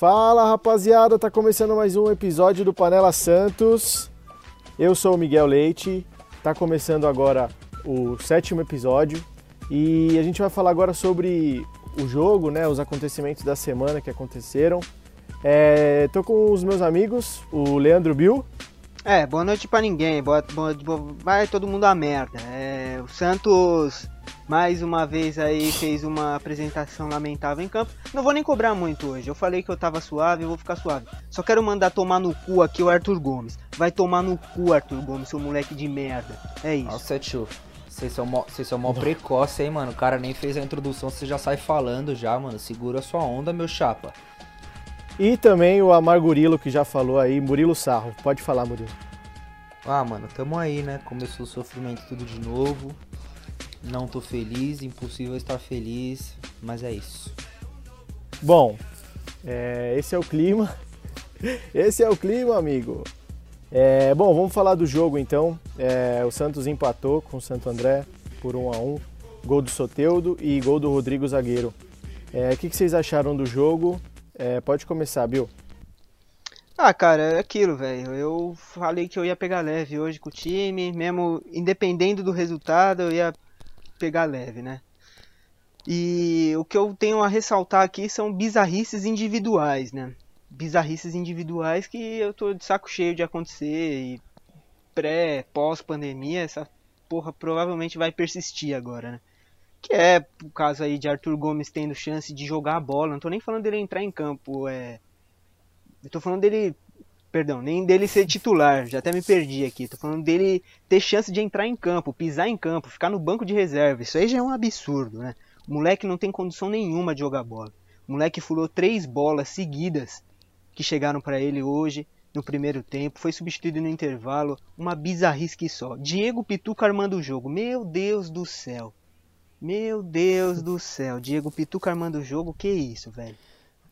Fala rapaziada, tá começando mais um episódio do Panela Santos. Eu sou o Miguel Leite, tá começando agora o sétimo episódio e a gente vai falar agora sobre o jogo, né, os acontecimentos da semana que aconteceram. É, tô com os meus amigos, o Leandro Bill. É, boa noite pra ninguém, boa, boa, boa, vai todo mundo a merda. É, o Santos mais uma vez aí fez uma apresentação lamentável em campo. Não vou nem cobrar muito hoje. Eu falei que eu tava suave, eu vou ficar suave. Só quero mandar tomar no cu aqui o Arthur Gomes. Vai tomar no cu, Arthur Gomes, seu moleque de merda. É isso. Nossa, tio. Vocês são, mó, vocês são mó precoce, hein, mano. O cara nem fez a introdução, você já sai falando já, mano. Segura a sua onda, meu chapa. E também o Amar Gurilo, que já falou aí, Murilo Sarro. Pode falar, Murilo. Ah, mano, tamo aí, né? Começou o sofrimento tudo de novo. Não tô feliz, impossível estar feliz, mas é isso. Bom, é, esse é o clima. Esse é o clima, amigo. É, bom, vamos falar do jogo então. É, o Santos empatou com o Santo André por 1 a 1 Gol do Soteudo e gol do Rodrigo Zagueiro. É, o que, que, vocês acharam do jogo? É, pode começar, Bill. Ah, cara, é aquilo, velho. Eu falei que eu ia pegar leve hoje com o time, mesmo independendo do resultado, eu ia pegar leve, né? E o que eu tenho a ressaltar aqui são bizarrices individuais, né? Bizarrices individuais que eu tô de saco cheio de acontecer e pré, pós pandemia, essa porra provavelmente vai persistir agora, né? Que é o caso aí de Arthur Gomes tendo chance de jogar a bola. Não tô nem falando dele entrar em campo, é. Eu falando dele Perdão, nem dele ser titular, já até me perdi aqui. Tô falando dele ter chance de entrar em campo, pisar em campo, ficar no banco de reserva. Isso aí já é um absurdo, né? O moleque não tem condição nenhuma de jogar bola. O moleque furou três bolas seguidas que chegaram para ele hoje no primeiro tempo, foi substituído no intervalo, uma bizarrice só. Diego Pituca armando o jogo. Meu Deus do céu. Meu Deus do céu. Diego Pituca armando o jogo, que isso, velho?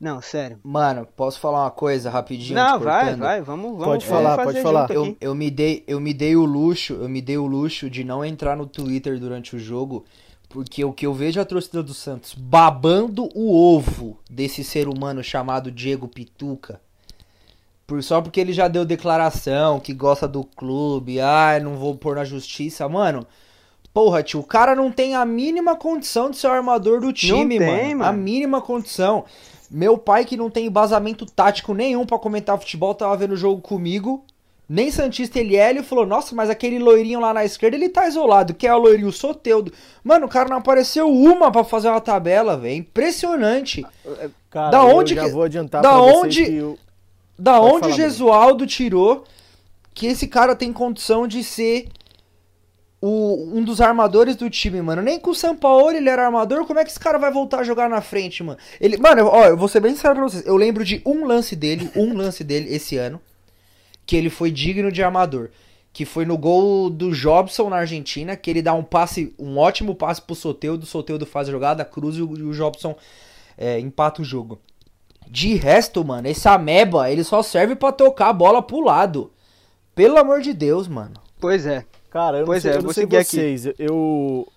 Não, sério. Mano, posso falar uma coisa rapidinho? Não, vai, vai, vamos, vamos. Pode falar, pode falar. Eu, eu, me dei, eu me dei o luxo, eu me dei o luxo de não entrar no Twitter durante o jogo, porque o que eu vejo a torcida do Santos babando o ovo desse ser humano chamado Diego Pituca. Por, só porque ele já deu declaração que gosta do clube, ah, não vou pôr na justiça, mano. Porra, tio, o cara não tem a mínima condição de ser o armador do time, tem, mano. mano. A mínima condição. Meu pai, que não tem embasamento tático nenhum para comentar futebol, tava vendo o jogo comigo. Nem Santista ele é, ele falou: Nossa, mas aquele loirinho lá na esquerda ele tá isolado, que é o loirinho Soteudo. Mano, o cara não apareceu uma para fazer uma tabela, velho. Impressionante. Cara, da onde eu já vou adiantar da onde, eu... Da Pode onde Gesualdo tirou que esse cara tem condição de ser o, um dos armadores do time, mano. Nem com o São Paulo ele era armador. Como é que esse cara vai voltar a jogar na frente, mano? Ele, mano, ó, eu vou ser bem sincero pra vocês. Eu lembro de um lance dele, um lance dele esse ano, que ele foi digno de armador. Que foi no gol do Jobson na Argentina, que ele dá um passe, um ótimo passe pro Soteudo, o Soteudo faz a jogada, cruza e o Jobson é, empata o jogo. De resto, mano, esse ameba, ele só serve para tocar a bola pro lado. Pelo amor de Deus, mano. Pois é. Cara, eu pois não sei, é, eu não sei vocês. Aqui. Eu,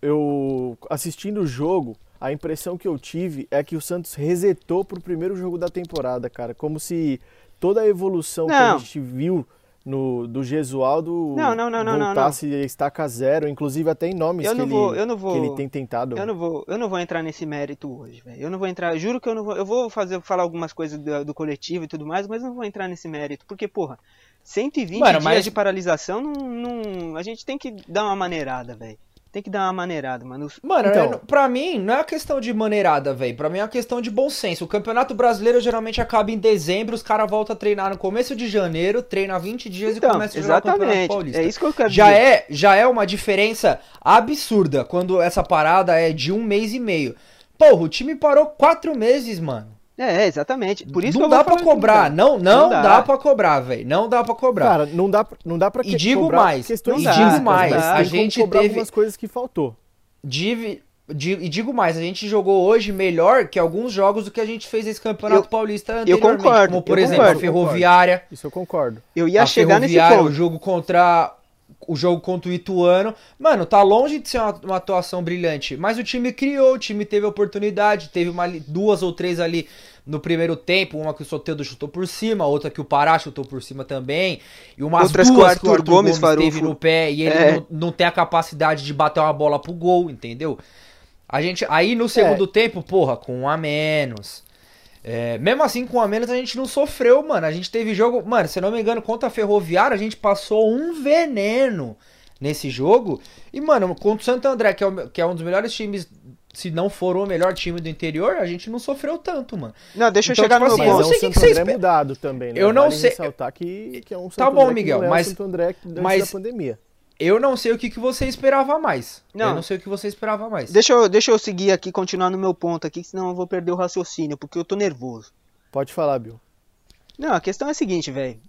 eu assistindo o jogo, a impressão que eu tive é que o Santos resetou pro primeiro jogo da temporada, cara. Como se toda a evolução não. que a gente viu no, do Gesualdo não, não, não, voltasse não, não. estaca zero, inclusive até em nomes eu que, ele, vou, eu não vou, que ele tem tentado. Eu não vou, eu não vou entrar nesse mérito hoje, velho. Eu não vou entrar, juro que eu não vou, eu vou fazer falar algumas coisas do, do coletivo e tudo mais, mas não vou entrar nesse mérito, porque porra, 120 Mano, dias mas... de paralisação, não, não, a gente tem que dar uma maneirada, velho. Tem que dar uma maneirada, mano. Mano, então... Eu, pra mim, não é uma questão de maneirada, velho. Pra mim é uma questão de bom senso. O Campeonato Brasileiro geralmente acaba em dezembro, os caras voltam a treinar no começo de janeiro, treina 20 dias então, e começa a jogar o Campeonato Paulista. É isso que eu quero já dizer. É, já é uma diferença absurda quando essa parada é de um mês e meio. Porra, o time parou quatro meses, mano. É, exatamente. Por isso não dá para cobrar, não, não, não dá, dá para cobrar, velho. Não dá para cobrar. Cara, não dá, não dá para E digo mais, e digo mais, a gente teve algumas coisas que faltou. Div, e digo mais, a gente jogou hoje melhor que alguns jogos do que a gente fez esse Campeonato eu, Paulista anteriormente. Eu concordo. Como, por eu exemplo, concordo, a Ferroviária. Isso eu concordo. Eu ia chegar nesse ponto. o jogo contra o jogo contra o Ituano. Mano, tá longe de ser uma, uma, atuação brilhante. Mas o time criou, o time teve oportunidade. Teve uma, duas ou três ali no primeiro tempo. Uma que o Soteldo chutou por cima, outra que o Pará chutou por cima também. E umas Outras duas que o Arthur, Arthur Gomes, Gomes teve no pé e ele é. não, não, tem a capacidade de bater uma bola pro gol, entendeu? A gente, aí no segundo é. tempo, porra, com um a menos. É, mesmo assim, com a menos, a gente não sofreu, mano. A gente teve jogo. Mano, se não me engano, contra a Ferroviária, a gente passou um veneno nesse jogo. E, mano, contra o Santo André, que é, o, que é um dos melhores times, se não for o melhor time do interior, a gente não sofreu tanto, mano. Não, deixa então, eu chegar tipo no assim, ponto. Eu não sei o que, vocês é mudado também, né? Eu não vale sei. Que, que é um tá tá bom, Miguel, mas. Santo André mas, da pandemia. Eu não sei o que, que você esperava mais. Não. Eu não sei o que você esperava mais. Deixa eu, deixa eu seguir aqui, continuar no meu ponto aqui, senão eu vou perder o raciocínio, porque eu tô nervoso. Pode falar, Bill. Não, a questão é a seguinte, velho.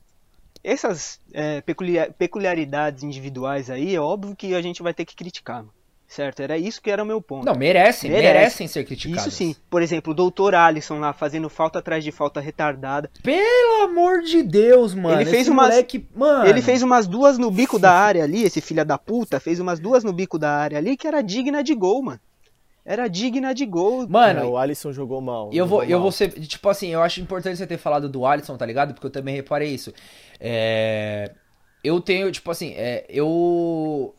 Essas é, peculiaridades individuais aí, é óbvio que a gente vai ter que criticar. Mano certo? Era isso que era o meu ponto. Não, merecem, Merece. merecem ser criticados. Isso sim. Por exemplo, o doutor Alisson lá fazendo falta atrás de falta retardada. Pelo amor de Deus, mano. Ele fez umas, moleque, mano. Ele fez umas duas no bico da área ali, esse filho da puta, fez umas duas no bico da área ali que era digna de gol, mano. Era digna de gol. Mano, o Alisson jogou mal. Eu vou, mal. eu vou ser. Tipo assim, eu acho importante você ter falado do Alisson, tá ligado? Porque eu também reparei isso. É. Eu tenho, tipo assim, é, eu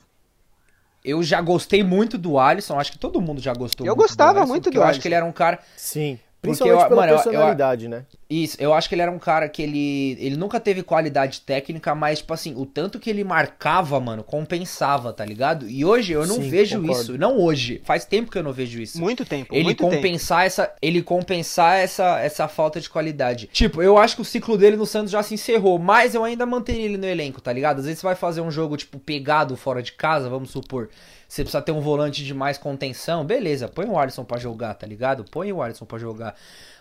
eu já gostei muito do Alisson, acho que todo mundo já gostou eu muito gostava do Alisson, muito do eu Alisson. acho que ele era um cara. Sim. Principalmente eu, pela mano, personalidade, eu, né? Isso, eu acho que ele era um cara que ele, ele nunca teve qualidade técnica, mas, tipo assim, o tanto que ele marcava, mano, compensava, tá ligado? E hoje eu não Sim, vejo concordo. isso. Não hoje. Faz tempo que eu não vejo isso. Muito tempo. Ele muito compensar tempo. essa. Ele compensar essa, essa falta de qualidade. Tipo, eu acho que o ciclo dele no Santos já se encerrou, mas eu ainda manteria ele no elenco, tá ligado? Às vezes você vai fazer um jogo, tipo, pegado fora de casa, vamos supor. Você precisa ter um volante de mais contenção, beleza, põe o Alisson para jogar, tá ligado? Põe o Alisson para jogar.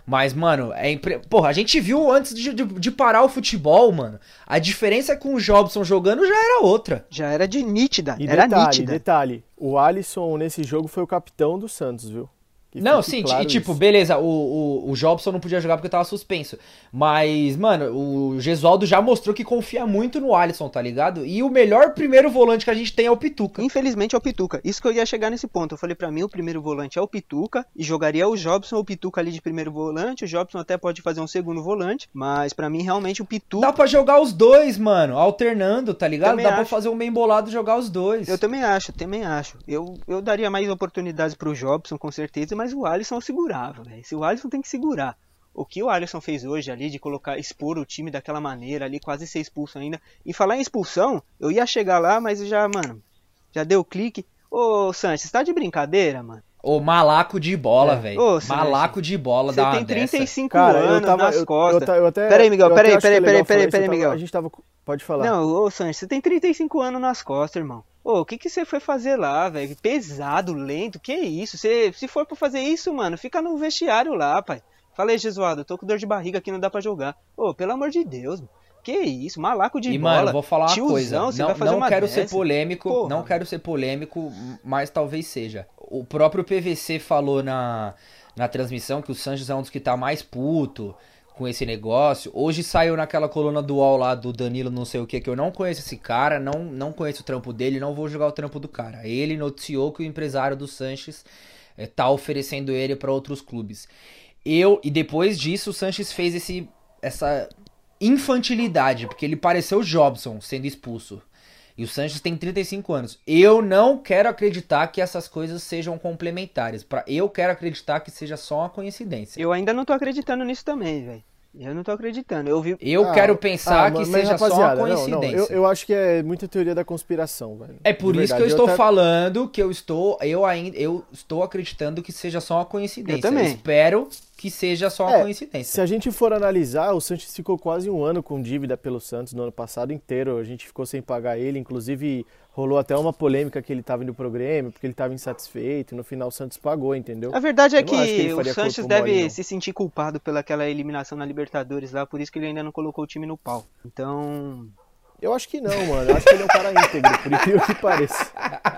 Mas, mano, é impre... Porra, a gente viu antes de, de, de, parar o futebol, mano. A diferença com o Jobson jogando já era outra. Já era de nítida. E era detalhe, nítida. detalhe. O Alisson nesse jogo foi o capitão do Santos, viu? Não, sim, claro e tipo, isso. beleza, o, o, o Jobson não podia jogar porque tava suspenso. Mas, mano, o Gesualdo já mostrou que confia muito no Alisson, tá ligado? E o melhor primeiro volante que a gente tem é o Pituca. Infelizmente é o Pituca. Isso que eu ia chegar nesse ponto. Eu falei para mim, o primeiro volante é o Pituca. E jogaria o Jobson ou o Pituca ali de primeiro volante. O Jobson até pode fazer um segundo volante. Mas para mim, realmente, o Pituca. Dá pra jogar os dois, mano. Alternando, tá ligado? Também Dá acho. pra fazer um bem bolado e jogar os dois. Eu também acho, também acho. Eu, eu daria mais oportunidades pro Jobson, com certeza mas o Alisson segurava, velho. Se o Alisson tem que segurar. O que o Alisson fez hoje ali de colocar, expor o time daquela maneira ali, quase ser expulso ainda. E falar em expulsão, eu ia chegar lá, mas já, mano, já deu clique. Ô, Sanches, tá de brincadeira, mano? Ô, malaco de bola, é. velho. Malaco de bola da Você tem 35 Cara, anos tava, nas eu, costas. Eu, eu até, peraí, Miguel, peraí, peraí, peraí, peraí, peraí, Miguel. A gente tava. Pode falar. Não, ô, Sanches, você tem 35 anos nas costas, irmão. Ô, o que que você foi fazer lá, velho? Pesado, lento, que isso? Você, se for pra fazer isso, mano, fica no vestiário lá, pai. Falei, Jesuado, tô com dor de barriga aqui, não dá pra jogar. Ô, pelo amor de Deus, mano. Que isso, malaco de e, bola. mano, vou falar uma Tiozão, coisa. Não, não quero dessa? ser polêmico, Porra. não quero ser polêmico, mas talvez seja. O próprio PVC falou na, na transmissão que o Sanches é um dos que tá mais puto com esse negócio. Hoje saiu naquela coluna do UOL lá do Danilo não sei o que, que eu não conheço esse cara, não, não conheço o trampo dele, não vou jogar o trampo do cara. Ele noticiou que o empresário do Sanches é, tá oferecendo ele para outros clubes. Eu, e depois disso, o Sanches fez esse, essa infantilidade, porque ele pareceu Jobson sendo expulso. E o Sanches tem 35 anos. Eu não quero acreditar que essas coisas sejam complementares. Pra, eu quero acreditar que seja só uma coincidência. Eu ainda não tô acreditando nisso também, velho. Eu não tô acreditando. Eu, vi... eu ah, quero pensar ah, que mas, seja só uma coincidência. Não, não, eu, eu, acho que é muita teoria da conspiração, velho. É por isso que eu estou até... falando que eu estou. Eu ainda. Eu estou acreditando que seja só uma coincidência. Eu também. Eu espero que seja só uma é, coincidência. Se a gente for analisar, o Santos ficou quase um ano com dívida pelo Santos no ano passado inteiro. A gente ficou sem pagar ele, inclusive rolou até uma polêmica que ele estava indo pro Grêmio, porque ele estava insatisfeito, e no final o Santos pagou, entendeu? A verdade é que, que o Santos deve mole, se sentir culpado pelaquela eliminação na Libertadores lá, por isso que ele ainda não colocou o time no pau. Então... Eu acho que não, mano. Eu acho que ele é um cara íntegro, por incrível que pareça.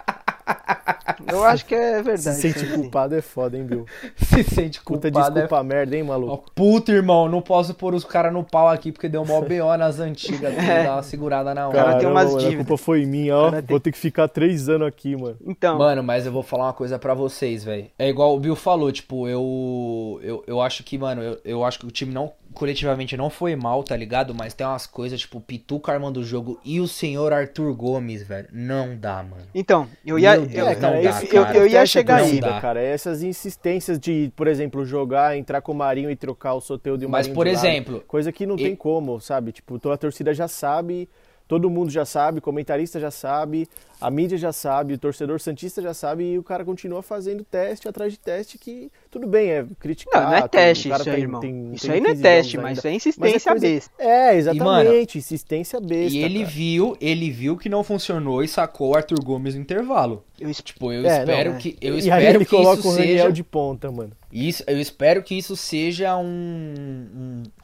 Eu acho que é verdade. Se sente culpado é foda, hein, Bill? Se sente Puta culpado. desculpa é... merda, hein, Ó, maluco? puta, irmão, não posso pôr os caras no pau aqui porque deu mó BO nas antigas. Tem que dar uma segurada na hora. cara tem umas mano, a dívidas. culpa foi minha, ó. Tem- Vou ter que ficar três anos aqui, mano. Então, Mano, mas eu vou falar uma coisa pra vocês, velho. É igual o Bill falou, tipo, eu, eu eu acho que, mano, eu, eu acho que o time não coletivamente não foi mal, tá ligado? Mas tem umas coisas, tipo, o Pituca armando o jogo e o senhor Arthur Gomes, velho. Não dá, mano. então, eu ia, Deus, É, cara, dá, esse- eu, eu ia chegar aí. cara. Essas insistências de, por exemplo, jogar, entrar com o Marinho e trocar o Soteldo e o Mas, Marinho por de lado. exemplo, Coisa que não e- tem como, sabe? Tipo, toda a torcida já sabe, todo mundo já sabe, comentarista já sabe, a mídia já sabe, o torcedor santista já sabe e o cara continua fazendo teste atrás de teste que tudo bem, é criticar. Não, não é teste isso aí, tem- irmão. tem- isso aí não é 15 teste, mas isso é Mas insistência coisa- besta. É, exatamente, mano, insistência besta. e ele cara. viu, ele viu que não funcionou e sacou o Arthur Gomes no intervalo. Eu Tipo, eu É, espero não, que eu e aí espero ele que coloca isso o Raniel seja de ponta, mano. Isso, eu espero que isso seja um,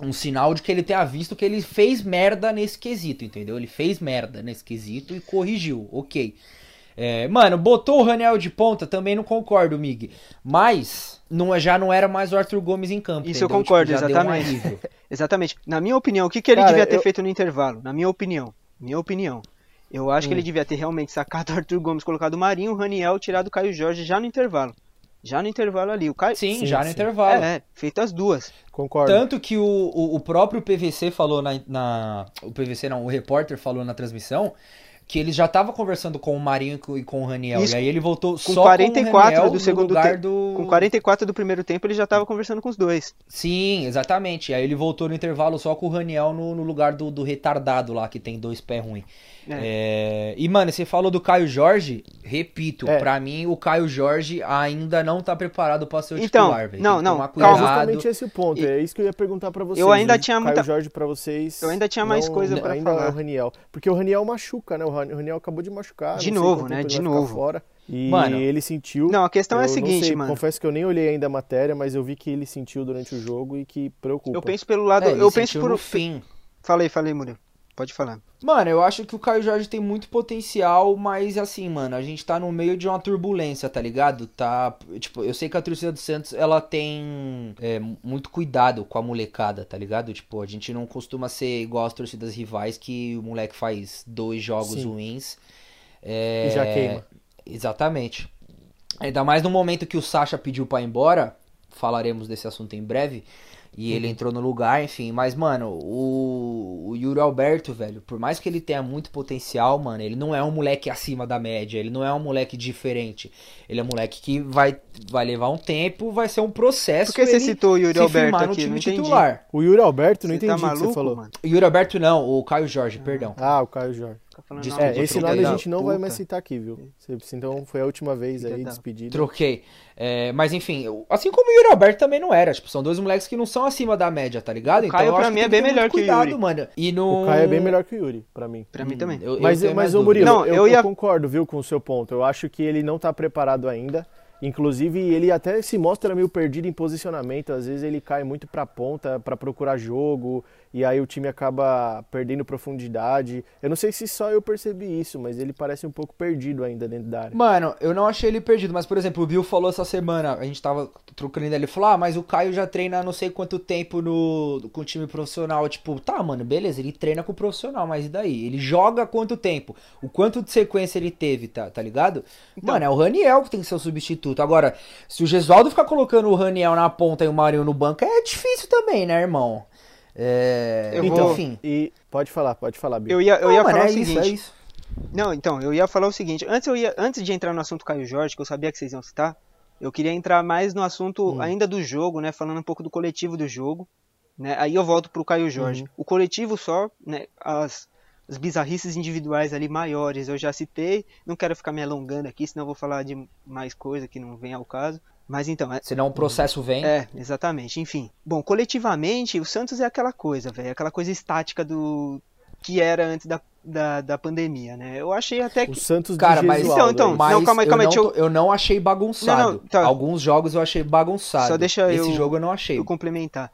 um, um sinal de que ele tenha visto que ele fez merda nesse quesito, entendeu? Ele fez merda nesse quesito e corrigiu, ok. É, mano, botou o Raniel de ponta, também não concordo, Mig. Mas não, já não era mais o Arthur Gomes em campo. Isso eu entendeu? concordo, já deu um exatamente. Exatamente. Na minha opinião, o que, que ele Cara, devia ter eu- feito no intervalo? Na minha opinião. Minha opinião. Eu acho que Hum. ele devia ter realmente sacado o Arthur Gomes, colocado o Marinho, o Raniel, tirado o Caio Jorge já no intervalo. Já no intervalo ali. O Caio. Sim, Sim, já no sim. intervalo. É, é, feito as duas. Concordo. Tanto que o, o, o próprio PVC falou na, na- O PVC não, o repórter falou na transmissão que ele já tava conversando com o Marinho e com, e o Raniel. Isso, e aí ele voltou com só 44 com o Raniel do no segundo lugar te- do... Com 44 do primeiro tempo, ele já tava conversando com os dois. Sim, exatamente. Aí ele voltou no intervalo só com o Raniel no, no lugar do, do retardado lá, que tem dois pés ruins. É, E, mano, você falou do Caio Jorge, repito, É. pra mim o Caio Jorge ainda não tá preparado pra ser o Então, titular, velho. não, não, calma. É cuidado. justamente esse o ponto. E- É isso que eu ia perguntar pra vocês. Eu ainda O tinha Caio muita- Jorge pra vocês. Eu ainda tinha mais não- coisa pra ainda falar. é o Raniel. Porque o Raniel machuca, né? O Raniel acabou de machucar. De novo, né? de novo. Fora, e Mano. ele sentiu. Não, a questão é a seguinte, sei, mano. Confesso que eu nem olhei ainda a matéria, mas eu vi que ele sentiu durante o jogo e que preocupa. Eu penso pelo lado. É, eu penso por. fim. Falei, falei, Murilo. Pode falar. Mano, eu acho que o Caio Jorge tem muito potencial, mas assim, mano, a gente tá no meio de uma turbulência, tá ligado? Tá, tipo, eu sei que a torcida do Santos, ela tem é, muito cuidado com a molecada, tá ligado? Tipo, a gente não costuma ser igual as torcidas rivais que o moleque faz dois jogos Sim. ruins. é, E já queima. Exatamente. Ainda mais no momento que o Sacha pediu pra ir embora, falaremos desse assunto em breve. E ele entrou no lugar, enfim. Mas, mano, o, o Yuri Alberto, velho, por mais que ele tenha muito potencial, mano, ele não é um moleque acima da média. Ele não é um moleque diferente. Ele é um moleque que vai, vai levar um tempo, vai ser um processo. Por que você ele citou o Yuri se Alberto firmar no aqui? time Não entendi. titular. O Yuri Alberto, não Você entendi tá o que você maluco, falou. mano? O Yuri Alberto não, o Caio Jorge, perdão. Ah, o Caio Jorge. Tá falando Desculpa. É, esse nome a gente não vai puta. mais citar aqui, viu? Então foi a última vez aí, da- despedida. Troquei. É, mas enfim, eu- assim como o Yuri Alberto também não era. Tipo, são dois moleques que não são acima da média, tá ligado? O Caio, eu pra mim, que é bem melhor muito que o cuidado, Yuri. mano. E no... O Caio é bem melhor que o Yuri, pra mim. Pra mim também. Eu- eu Mas, tenho mas ô. Murilo, Não, eu, eu ia- eu concordo, viu, com o seu ponto. Eu acho que ele não tá preparado ainda. Inclusive, ele até se mostra meio perdido em posicionamento. Às vezes ele cai muito pra ponta pra procurar jogo e aí o time acaba perdendo profundidade. Eu não sei se só eu percebi isso, mas ele parece um pouco perdido ainda dentro da área. Mano, eu não achei ele perdido, mas por exemplo, o Bill falou essa semana, a gente tava trocando ideia, ele falou, ah, mas o Caio já treina não sei quanto tempo no, com o time profissional. Tipo, tá, mano, beleza, ele treina com o profissional, mas e daí? Ele joga quanto tempo? O quanto de sequência ele teve, tá, tá ligado? Então. Mano, é o Raniel que tem que ser o substituto. Agora, se o Gesualdo ficar colocando o Raniel na ponta e o Marinho no banco, é difícil também, né, irmão? É... Eu então, vou- enfim. E pode falar, pode falar, Bill. Eu ia, eu Não, ia falar é o isso, seguinte. é isso. Não, então, eu ia falar o seguinte. Antes, eu ia, antes de entrar no assunto Caio Jorge, que eu sabia que vocês iam citar, eu queria entrar mais no assunto Hum. ainda do jogo, né? Falando um pouco do coletivo do jogo. Né? Aí eu volto pro Caio Jorge. Uhum. O coletivo só, né? As, as bizarrices individuais ali maiores, eu já citei. Não quero ficar me alongando aqui, senão eu vou falar de mais coisa que não vem ao caso. Mas então, é, Senão o processo vem. é, exatamente. Enfim. Bom, coletivamente, o Santos é aquela coisa, velho. Aquela coisa estática do. que era antes da, da, da pandemia, né? Eu achei até O que. Santos Cara, mas, Então, então, é mas Não, calma aí, eu, calma aí, não, deixa eu- eu não achei bagunçado. Não, não, tá. Alguns jogos eu achei bagunçado. Só deixa Esse eu- jogo eu não achei. eu complementar.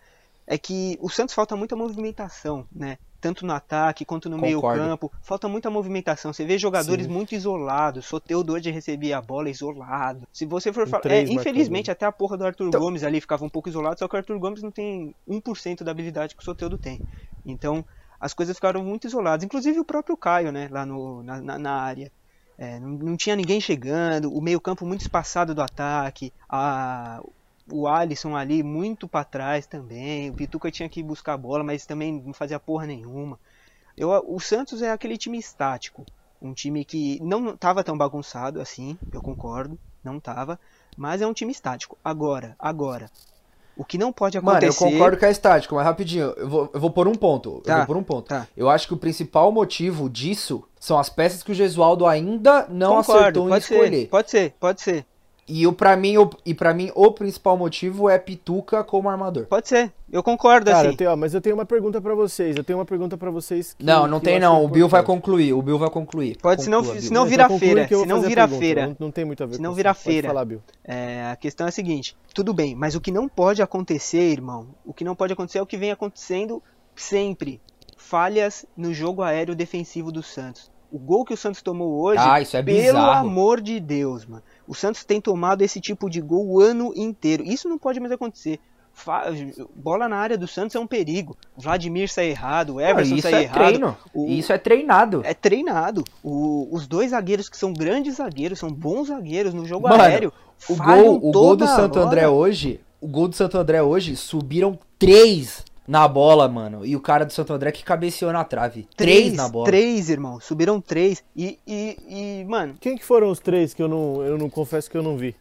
É que o Santos falta muita movimentação, né? Tanto no ataque quanto no meio campo. Falta muita movimentação. Você vê jogadores Sim. muito isolados. Soteudo hoje recebia a bola isolado. Se você for falar. É, infelizmente, até a porra do Arthur Então- Gomes ali ficava um pouco isolado, só que o Arthur Gomes não tem 1% da habilidade que o Soteudo tem. Então, as coisas ficaram muito isoladas. Inclusive o próprio Caio, né, lá no, na, na, na área. É, não, não tinha ninguém chegando, o meio-campo muito espaçado do ataque, a, o Alisson ali muito pra trás também, o Pituca tinha que buscar a bola, mas também não fazia porra nenhuma. Eu, o Santos é aquele time estático, um time que não tava tão bagunçado assim, eu concordo, não tava, mas é um time estático. Agora, agora, o que não pode Mano, acontecer... eu concordo que é estático, mas rapidinho, eu vou, eu vou por um ponto. Tá, eu vou por um ponto. tá. Eu acho que o principal motivo disso são as peças que o Gesualdo ainda não acertou em pode escolher. ser, pode ser, pode ser. E o para mim, o, e para mim o principal motivo é Pituca como armador. Pode ser, eu concordo Cara, assim. eu tenho, ó, mas eu tenho uma pergunta pra vocês. Eu tenho uma pergunta pra vocês. que- não, não que tem não. O Bill vai concluir. O Bill vai concluir. Pode, Conclua, Bill. senão Então vira conclui feira, que eu vou senão fazer a vira pergunta. feira. Não, não tem muito a ver Senão com vira isso. Pode feira. falar, Bill. É, a questão é a seguinte, tudo bem, mas o que não pode acontecer, irmão, o que não pode acontecer é o que vem acontecendo sempre. Falhas no jogo aéreo defensivo do Santos. O gol que o Santos tomou hoje, Ah, isso é pelo bizarro. amor de Deus, mano. O Santos tem tomado esse tipo de gol o ano inteiro. Isso não pode mais acontecer. Fa- Bola na área do Santos é um perigo. Vladimir sai errado, o Everson isso sai é errado. treino. O- Isso é treinado. É treinado. O- os dois zagueiros que são grandes zagueiros, são bons zagueiros no jogo Mano, aéreo. O gol, o gol do Santo. André hoje, o gol do Santo André hoje subiram três na bola, mano. E o cara do Santo André que cabeceou na trave. Três, na bola. Três, irmão. Subiram três. E, e, e, mano, Quem que foram os três que eu não, eu não confesso que eu não vi?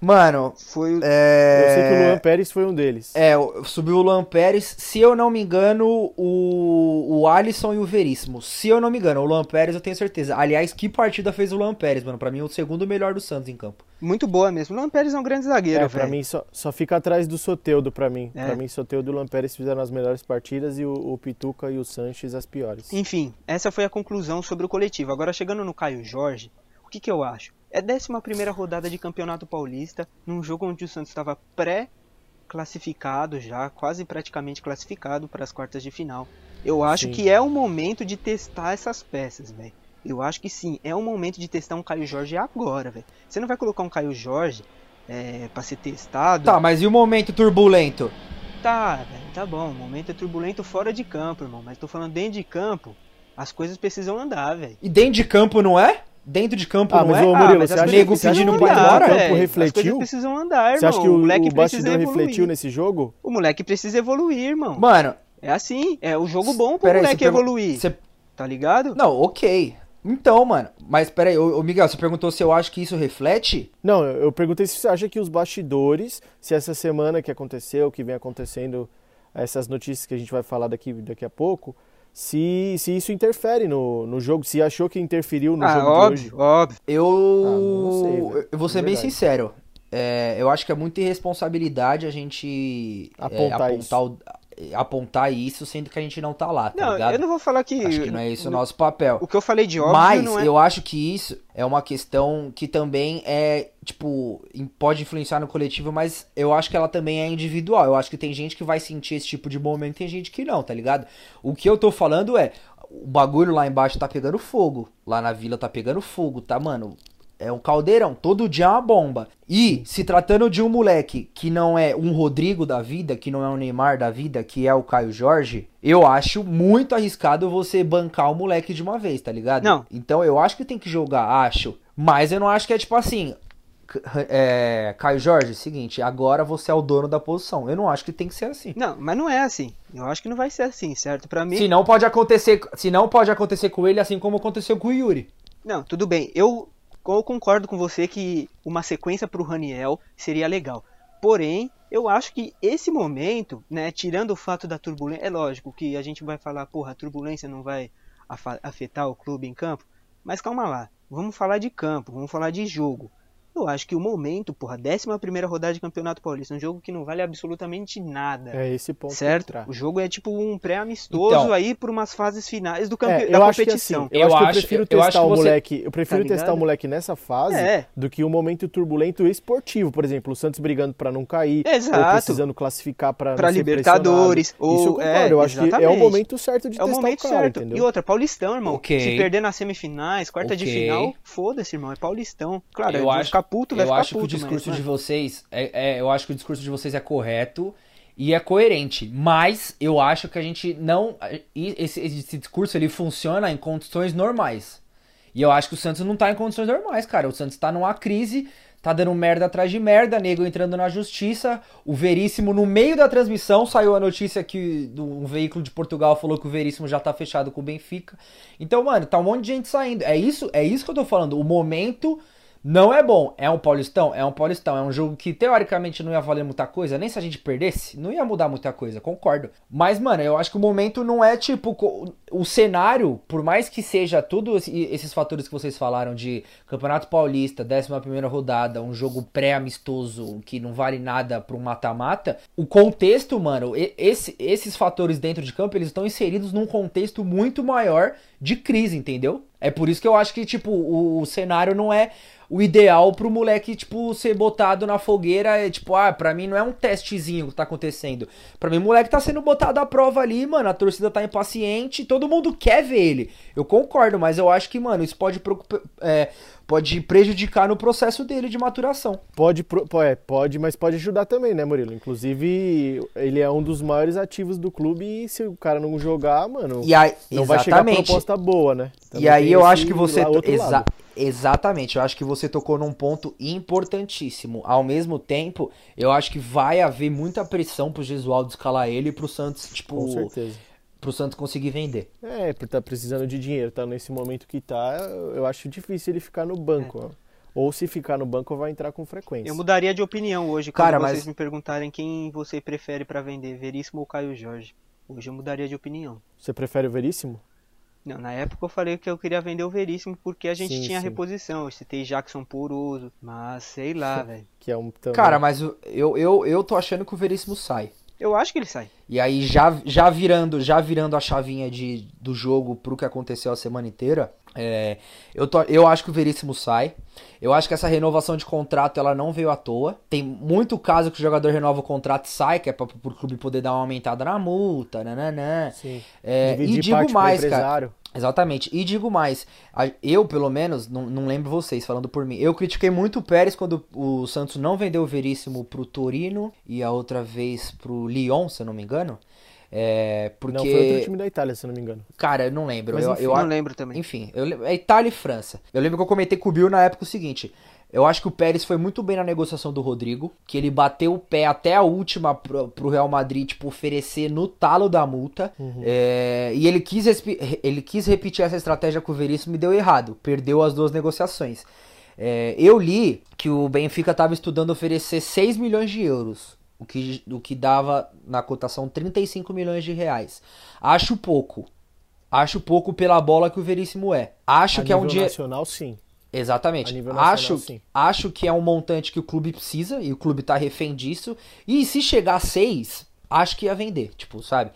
Mano, foi é... Eu sei que o Luan Pérez foi um deles. É, subiu o Luan Pérez, se eu não me engano, o, o Alisson e o Veríssimo. Se eu não me engano, o Luan Pérez eu tenho certeza. Aliás, que partida fez o Luan Pérez, mano? Pra mim, o segundo melhor do Santos em campo. Muito boa mesmo. O Luan Pérez é um grande zagueiro, É, pra mim só, só fica atrás do Soteudo pra mim. É. Pra mim, Soteudo e o Luan Pérez fizeram as melhores partidas e o, o Pituca e o Sanches as piores. Enfim, essa foi a conclusão sobre o coletivo. Agora, chegando no Caio Jorge, o que, que eu acho? É a 11 rodada de Campeonato Paulista, num jogo onde o Santos estava pré-classificado já, quase praticamente classificado para as quartas de final. Eu acho Sim. que é o momento de testar essas peças, velho. Eu acho que sim, é o momento de testar um Caio Jorge agora, velho. Você não vai colocar um Caio Jorge é, para ser testado. Tá, mas e o momento turbulento? Tá, velho, tá bom. O momento é turbulento fora de campo, irmão. Mas tô falando dentro de campo, as coisas precisam andar, velho. E dentro de campo não é? Dentro de campo Ah, não mas é? ô Ah, Murilo, mas você as acha, coisas nego você acha que pedindo o pra ir embora, campo velho. As refletiu? precisam andar, irmão. Você acha que o o, moleque o bastidor evoluir. refletiu nesse jogo? O moleque precisa evoluir, irmão. Mano, É assim, é o jogo bom pro Pera aí, moleque você evoluir. você... Tá ligado? Não, ok. Então, mano, mas peraí, ô, ô Miguel, você perguntou se eu acho que isso reflete? Não, eu eu perguntei se você acha que os bastidores, se essa semana que aconteceu, que vem acontecendo, essas notícias que a gente vai falar daqui, daqui a pouco, se, se isso interfere no, no jogo, se achou que interferiu no ah, jogo de óbvio, hoje. óbio. Eu. não sei, eu vou ser De bem sincero. É, eu acho que é muita irresponsabilidade a gente é, Apontar apontar, o- apontar isso, sendo que a gente não tá lá, tá Não, ligado? eu não vou falar que. Acho que não é isso o nosso papel. O que eu falei de óbvio Mas é. eu acho que isso é uma questão que também é, tipo, pode influenciar no coletivo, mas eu acho que ela também é individual. Eu acho que tem gente que vai sentir esse tipo de momento e tem gente que não, tá ligado? O que eu tô falando é, o bagulho lá embaixo tá pegando fogo. Lá na vila tá pegando fogo, tá, mano? É um caldeirão, todo dia é uma bomba. E se tratando de um moleque que não é um Rodrigo da vida, que não é um Neymar da vida, que é o Caio Jorge, eu acho muito arriscado você bancar o moleque de uma vez, tá ligado? Não. Então eu acho que tem que jogar, acho. Mas eu não acho que é tipo assim. É, Caio Jorge, seguinte, agora você é o dono da posição. Eu não acho que tem que ser assim. Não, mas não é assim. Eu acho que não vai ser assim, certo? Pra mim. Se não pode acontecer, se não pode acontecer com ele assim como aconteceu com o Yuri. Não, tudo bem. Eu, eu concordo com você que uma sequência pro Raniel seria legal. Porém, eu acho que esse momento, né, tirando o fato da turbulência, é lógico que a gente vai falar, porra, a turbulência não vai afetar o clube em campo, mas calma lá, vamos falar de campo, vamos falar de jogo. Eu acho que o momento, porra, 11 primeira rodada de Campeonato Paulista, um jogo que não vale absolutamente nada. É esse ponto. Certo? O jogo é tipo um pré-amistoso Então. aí por umas fases finais do campe... É, da que competição. assim, eu, Eu acho que eu prefiro eu testar o você- moleque, eu prefiro Tá testar o moleque nessa fase É. do que o momento turbulento esportivo, por exemplo, o Santos brigando pra não cair, ou Exato. precisando classificar pra Pra não ser Libertadores, pressionado. Isso eu ou- concordo, é, eu acho que é o exatamente. momento certo de É o testar momento o cara, certo. entendeu? E outra, Paulistão, irmão. Ok. Se perder nas semifinais, quarta de Ok. final, foda-se, irmão. É Paulistão. Claro, eu eu acho, ficar puto, vai eu ficar acho puto. que o discurso mas, de mano, vocês é, é- eu acho que o discurso de vocês é correto e é coerente, mas eu acho que a gente não esse, esse discurso ele funciona em condições normais. E eu acho que o Santos não tá em condições normais, cara. O Santos tá numa crise, tá dando merda atrás de merda, nego entrando na justiça. O Veríssimo, no meio da transmissão, saiu a notícia que um veículo de Portugal falou que o Veríssimo já tá fechado com o Benfica. Então, mano, tá um monte de gente saindo. É isso, é isso que eu tô falando. O momento não é bom. É um Paulistão? É um Paulistão. É um jogo que teoricamente não ia valer muita coisa. Nem se a gente perdesse, não ia mudar muita coisa, concordo. Mas, mano, eu acho que o momento não é tipo. O cenário, por mais que seja todos esses fatores que vocês falaram de Campeonato Paulista, 11 rodada, um jogo pré-amistoso que não vale nada pra um mata-mata. O contexto, mano, esse- esses fatores dentro de campo, eles estão inseridos num contexto muito maior de crise, entendeu? É por isso que eu acho que, tipo, o, o cenário não é o ideal pro moleque, tipo, ser botado na fogueira. É, tipo, ah, pra mim não é um testezinho que tá acontecendo. Pra mim o moleque tá sendo botado à prova ali, mano. A torcida tá impaciente, todo mundo quer ver ele. Eu concordo, mas eu acho que, mano, isso pode, preocupa- é, pode prejudicar no processo dele de maturação. Pode, é, pode, mas pode ajudar também, né, Murilo? Inclusive, ele é um dos maiores ativos do clube e se o cara não jogar, mano, E aí, não vai chegar exatamente. proposta boa, né? E Também aí tem eu acho que você. exa- lado. Exatamente, eu acho que você tocou num ponto importantíssimo. Ao mesmo tempo, eu acho que vai haver muita pressão pro Gesualdo escalar ele e pro Santos, tipo, Com certeza. Pro Santos conseguir vender. É, por tá precisando de dinheiro, tá nesse momento que tá, eu acho difícil ele ficar no banco. ó. Ou se ficar no banco, vai entrar com frequência. Eu mudaria de opinião hoje quando Cara, vocês mas- me perguntarem quem você prefere pra vender, Veríssimo ou Caio Jorge. Hoje eu mudaria de opinião. Você prefere o Veríssimo? Não, na época eu falei que eu queria vender o Veríssimo porque a gente Sim, tinha sim. reposição. Eu citei Jackson Poroso, mas sei lá, velho. Que é um também. Cara, mas o- eu, eu, eu tô achando que o Veríssimo sai. Eu acho que ele sai. E aí, já, já virando já virando a chavinha de, do jogo pro que aconteceu a semana inteira, é, eu, tô, eu acho que o Veríssimo sai. Eu acho que essa renovação de contrato ela não veio à toa. Tem muito caso que o jogador renova o contrato e sai, que é pra, pro clube poder dar uma aumentada na multa, nananã. Sim. É, e digo mais, cara. Exatamente. E digo mais, eu, pelo menos, não, não lembro vocês falando por mim. Eu critiquei muito o Pérez quando o Santos não vendeu o Veríssimo pro Torino e a outra vez pro Lyon, se eu não me engano. É, porque. Não, foi outro time da Itália, se eu não me engano. Cara, eu não lembro. Mas eu, enfim, eu, não lembro também. enfim, eu, é Itália e França. Eu lembro que eu comentei com o Bill na época o seguinte. Eu acho que o Pérez foi muito bem na negociação do Rodrigo, que ele bateu o pé até a última pro, pro Real Madrid, tipo, oferecer no talo da multa. É, e ele quis, ele quis repetir essa estratégia com o Veríssimo e deu errado. Perdeu as duas negociações. É, eu li que o Benfica estava estudando oferecer 6 milhões de euros, o que, o que dava na cotação 35 milhões de reais. Acho pouco. Acho pouco pela bola que o Veríssimo é. Acho A que é um dinheiro. nacional, sim. Exatamente. Nacional, acho, sim. acho que é um montante que o clube precisa e o clube tá refém disso. E se chegar a 6, acho que ia vender, tipo, sabe?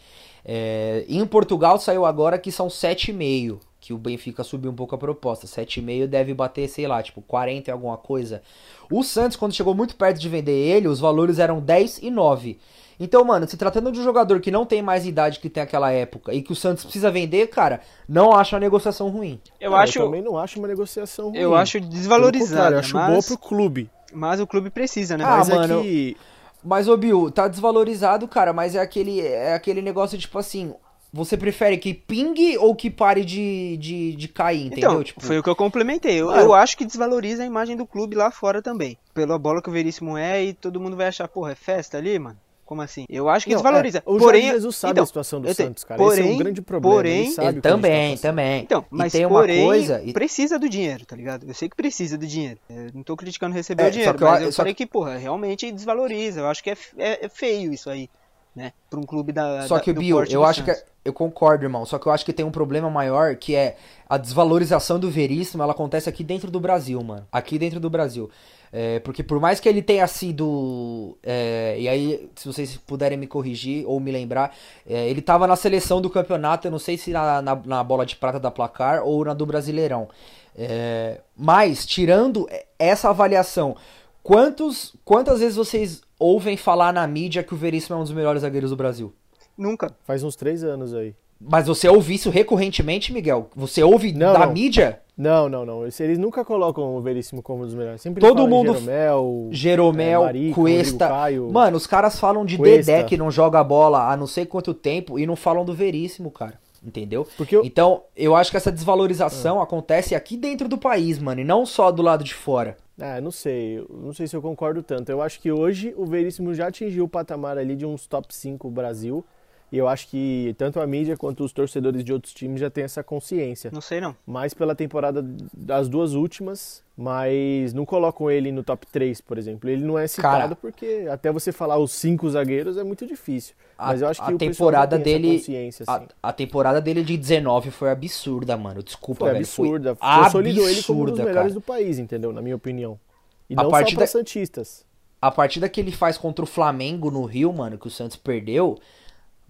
É, em Portugal saiu agora que são 7,5, que o Benfica subiu um pouco a proposta. 7,5 deve bater, sei lá, tipo, 40 e alguma coisa. O Santos, quando chegou muito perto de vender ele, os valores eram 10 e 9. Então, mano, se tratando de um jogador que não tem mais idade que tem aquela época e que o Santos precisa vender, cara, não acho a negociação ruim. Eu Não, acho, Eu também não acho uma negociação ruim. eu acho contrário, eu acho boa mas, pro clube. mas o clube precisa, né? Ah, Mas mano, é que... Mas, ô Bill, tá desvalorizado, cara, mas é aquele, é aquele negócio, tipo assim, você prefere que pingue ou que pare de, de, de cair, entendeu? Então, tipo, foi o que eu complementei. Eu, eu acho que desvaloriza a imagem do clube lá fora também. Pela bola que o Veríssimo é e todo mundo vai achar, porra, é festa ali, mano? Como assim? Eu acho que Não, desvaloriza. é, o porém, Jorge Jesus sabe então, a situação do eu te- Santos, cara. Esse é porém- um grande problema. porém- ele sabe ele que gente tá também, também. Então, e mas tem uma porém, coisa... e- precisa do dinheiro, tá ligado? Eu sei que precisa do dinheiro. Eu não tô criticando receber É, o dinheiro, só que eu mas eu só falei que, porra, realmente desvaloriza. Eu acho que é, é- é feio isso aí, né? Pra um clube da Só da- que, Bill, porte eu acho que. Santos. Eu concordo, irmão. Só que eu acho que tem um problema maior que é a desvalorização do Veríssimo. Ela acontece aqui dentro do Brasil, mano. Aqui dentro do Brasil. É, porque por mais que ele tenha sido. É, e aí, se vocês puderem me corrigir ou me lembrar, é, ele estava na seleção do campeonato, eu não sei se na, na, na, bola de prata da placar ou na do Brasileirão. É, mas, tirando essa avaliação, quantos, quantas vezes vocês ouvem falar na mídia que o Veríssimo é um dos melhores zagueiros do Brasil? Nunca. Faz uns três anos aí. Mas você ouve isso recorrentemente, Miguel? Você ouve não, da não. mídia? Não, não, não. Eles nunca colocam o Veríssimo como um dos melhores. Sempre Todo mundo. Jeromel, Jeromel, é, Marico, Cuesta. Caio, Mano, os caras falam de Cuesta. Dedé que não joga bola há não sei quanto tempo e não falam do Veríssimo, cara. Entendeu? Porque eu... Então, eu acho que essa desvalorização ah. acontece aqui dentro do país, mano, e não só do lado de fora. Ah, não sei. Não sei se eu concordo tanto. Eu acho que hoje o Veríssimo já atingiu o patamar ali de uns top 5 Brasil. E eu acho que tanto a mídia quanto os torcedores de outros times já têm essa consciência. Não sei não. Mais pela temporada das duas últimas, mas não colocam ele no top 3, por exemplo. Ele não é citado Cara, porque até você falar os cinco zagueiros é muito difícil. Mas eu acho que a o temporada dele consciência, assim. a, a, temporada dele de 19 foi absurda, mano. Desculpa, foi velho. Absurda. Foi consolidou ele como um dos melhores cara. do país, entendeu? Na minha opinião. E não só para santistas. A partida que ele faz contra o Flamengo no Rio, mano, que o Santos perdeu,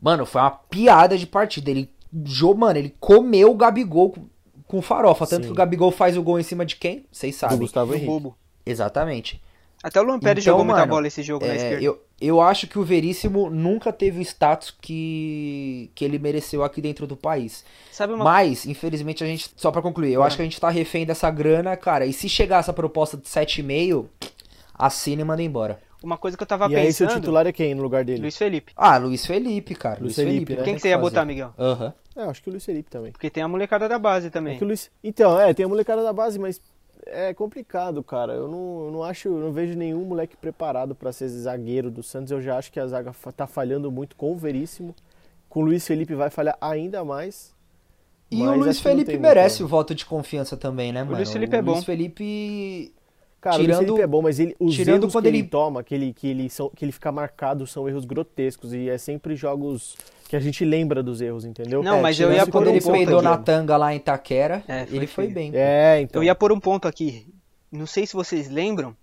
Mano, foi uma piada de partida. Ele, mano, ele comeu o Gabigol com, com farofa. Tanto Sim. que o Gabigol faz o gol em cima de quem? Vocês sabem. Do Gustavo Henrique. Bobo. Exatamente. Até o Luan Pérez então, jogou mano, muita bola esse jogo é, na esquerda. Eu, eu acho que o Veríssimo nunca teve o status que, que ele mereceu aqui dentro do país. Sabe uma... Mas, infelizmente, a gente. Só para concluir, eu é. acho que a gente tá refém dessa grana, cara. E se chegar essa proposta de 7,5, assina e manda embora. Uma coisa que eu tava e pensando. E aí, seu titular é quem no lugar dele? Luiz Felipe. Ah, Luiz Felipe, cara. Luiz, Luiz Felipe. Felipe né? Quem que você ia fazer. botar, Miguel? Aham. Uhum. É, acho que o Luiz Felipe também. Porque tem a molecada da base também. É Luiz... Então, é, tem a molecada da base, mas é complicado, cara. Eu não, não acho, eu não vejo nenhum moleque preparado para ser zagueiro do Santos. Eu já acho que a zaga tá falhando muito com o Veríssimo. Com o Luiz Felipe vai falhar ainda mais. E o Luiz Felipe merece o voto de confiança também, né, mano? O Luiz Felipe o é bom. O Luiz Felipe Cara, tirando, o Felipe é bom, mas ele, os tirando erros quando que ele, ele toma, que ele, que, ele são, que ele fica marcado, são erros grotescos. E é sempre jogos que a gente lembra dos erros, entendeu? Não, é, mas eu ia por quando um ele peidou na tanga lá em Itaquera, é, ele foi bem. É, então. Eu ia por um ponto aqui. Não sei se vocês lembram,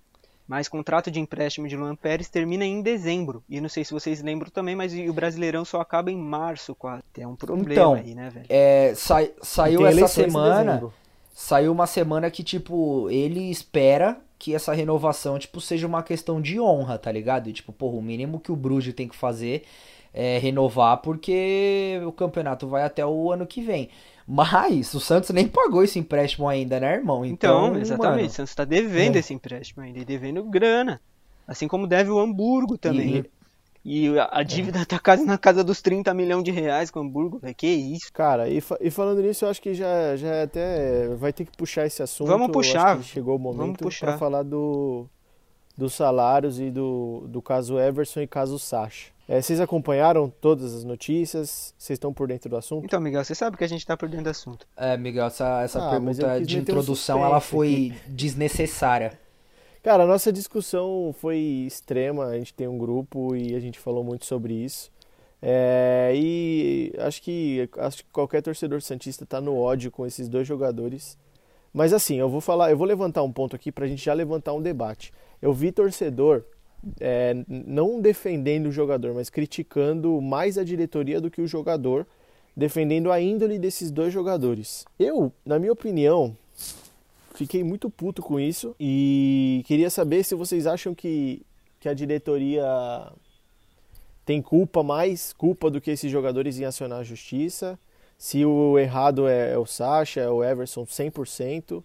mas contrato de empréstimo de Luan Pérez termina em dezembro. E não sei se vocês lembram também, mas o Brasileirão só acaba em março quase. É um problema então, aí, né, velho? É, sa saiu essa semana. Saiu uma semana que, tipo, ele espera que essa renovação, tipo, seja uma questão de honra, tá ligado? E, tipo, porra, o mínimo que o Bruges tem que fazer é renovar porque o campeonato vai até o ano que vem. Mas o Santos nem pagou esse empréstimo ainda, né, irmão? Então, então exatamente. Mano, o Santos tá devendo é. esse empréstimo ainda e devendo grana. Assim como deve o Hamburgo também. E, e a, dívida é. tá quase na casa dos 30 milhões de reais com o Hamburgo, velho. Que isso? Cara, e, fa e, falando nisso, eu acho que já, já é até vai ter que puxar esse assunto. Vamos puxar. chegou o momento para falar do, dos salários e do, do caso Everson e caso Sacha. É, vocês acompanharam todas as notícias? Vocês estão por dentro do assunto? Então, Miguel, você sabe que a gente está por dentro do assunto. É, Miguel, essa, essa ah, pergunta de introdução, um ela foi aqui. desnecessária. Cara, a nossa discussão foi extrema. A gente tem um grupo e a gente falou muito sobre isso. É, e acho que, acho que qualquer torcedor santista está no ódio com esses dois jogadores. Mas assim, eu vou falar, eu vou levantar um ponto aqui para a gente já levantar um debate. Eu vi torcedor é, não defendendo o jogador, mas criticando mais a diretoria do que o jogador, defendendo a índole desses dois jogadores. Eu, na minha opinião, Fiquei muito puto com isso e queria saber se vocês acham que, que a diretoria tem culpa, mais culpa do que esses jogadores em acionar a justiça. Se o errado é, é o Sacha, é o Everson 100%.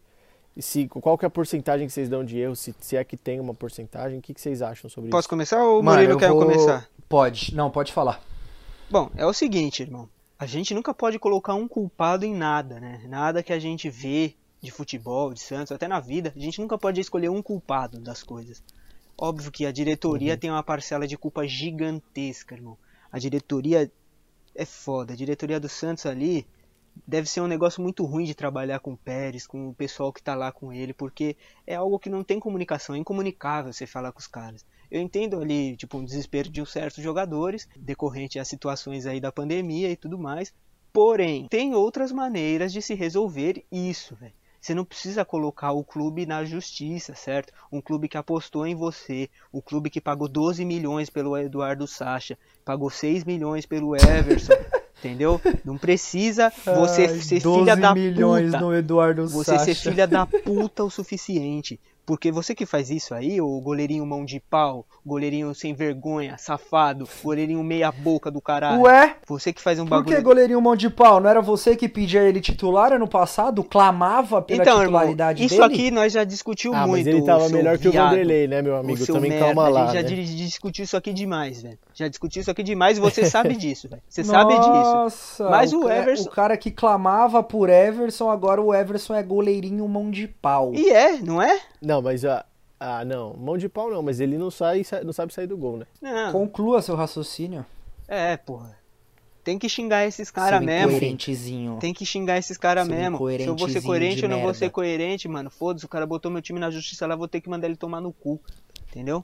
E se, qual que é a porcentagem que vocês dão de erro, se, se é que tem uma porcentagem, o que, que vocês acham sobre Posso isso? Posso começar ou o Murilo quer vou... começar? Pode, não, pode falar. Bom, é o seguinte, irmão. A gente nunca pode colocar um culpado em nada, né? Nada que a gente vê de futebol, de Santos, até na vida, a gente nunca pode escolher um culpado das coisas. Óbvio que a diretoria uhum. tem uma parcela de culpa gigantesca, irmão. A diretoria é foda. A diretoria do Santos ali deve ser um negócio muito ruim de trabalhar com o Pérez, com o pessoal que tá lá com ele, porque é algo que não tem comunicação, é incomunicável você falar com os caras. Eu entendo ali, tipo, um desespero de uns certos jogadores, decorrente às situações aí da pandemia e tudo mais. Porém, tem outras maneiras de se resolver isso, velho. Você não precisa colocar o clube na justiça, certo? Um clube que apostou em você, o clube que pagou 12 milhões pelo Eduardo Sacha, pagou 6 milhões pelo Everson, entendeu? Não precisa você Ai, ser 12 filha da milhões puta. no Eduardo Você ser Sacha. filha da puta o suficiente. Porque você que faz isso aí, o goleirinho mão de pau, goleirinho sem vergonha, safado, goleirinho meia boca do caralho. Ué? Você que faz um Por bagulho. que goleirinho mão de pau? Não era você que pedia ele titular ano passado? Clamava pela Então, irmão, titularidade isso dele? aqui nós já discutiu Ah, muito. mas ele tava melhor que o viado. Vanderlei, né, meu amigo? Também merda, calma a lá, gente já né? di- discutiu isso aqui demais, velho. Já discutiu isso aqui demais e você sabe disso, velho. Você sabe disso. Nossa, Mas o ca- Everson- O cara que clamava por Everson, agora o Everson é goleirinho mão de pau. E é, não é? Não, mas a. Ah, não, mão de pau não, mas ele não sai, não sabe sair do gol, né? Não. Conclua seu raciocínio. É, porra. Tem que xingar esses caras mesmo. incoerentezinho. Tem que xingar esses caras mesmo. Se eu vou ser coerente de ou não vou merda. ser coerente, mano. Foda-se, o cara botou meu time na justiça lá, vou ter que mandar ele tomar no cu. Entendeu?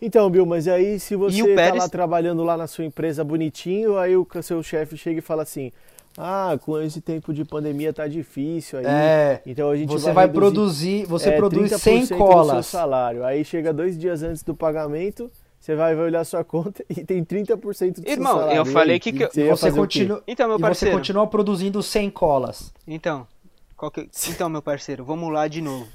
Então, Bill, mas aí se você E o tá Pérez- lá trabalhando lá na sua empresa bonitinho, aí o seu chefe chega e fala assim: Ah, com esse tempo de pandemia tá difícil aí. É, então a gente Você vai, reduzir, produzir, você é, produz 30% 100 do seu colas. salário. Aí chega dois dias antes do pagamento, você vai, vai olhar sua conta e tem 30% do Irmão, seu salário. eu E falei que que eu- você Você continua, Então, meu e você parceiro. continua produzindo 100 colas. Então, qual que- então, meu parceiro, vamos lá de novo.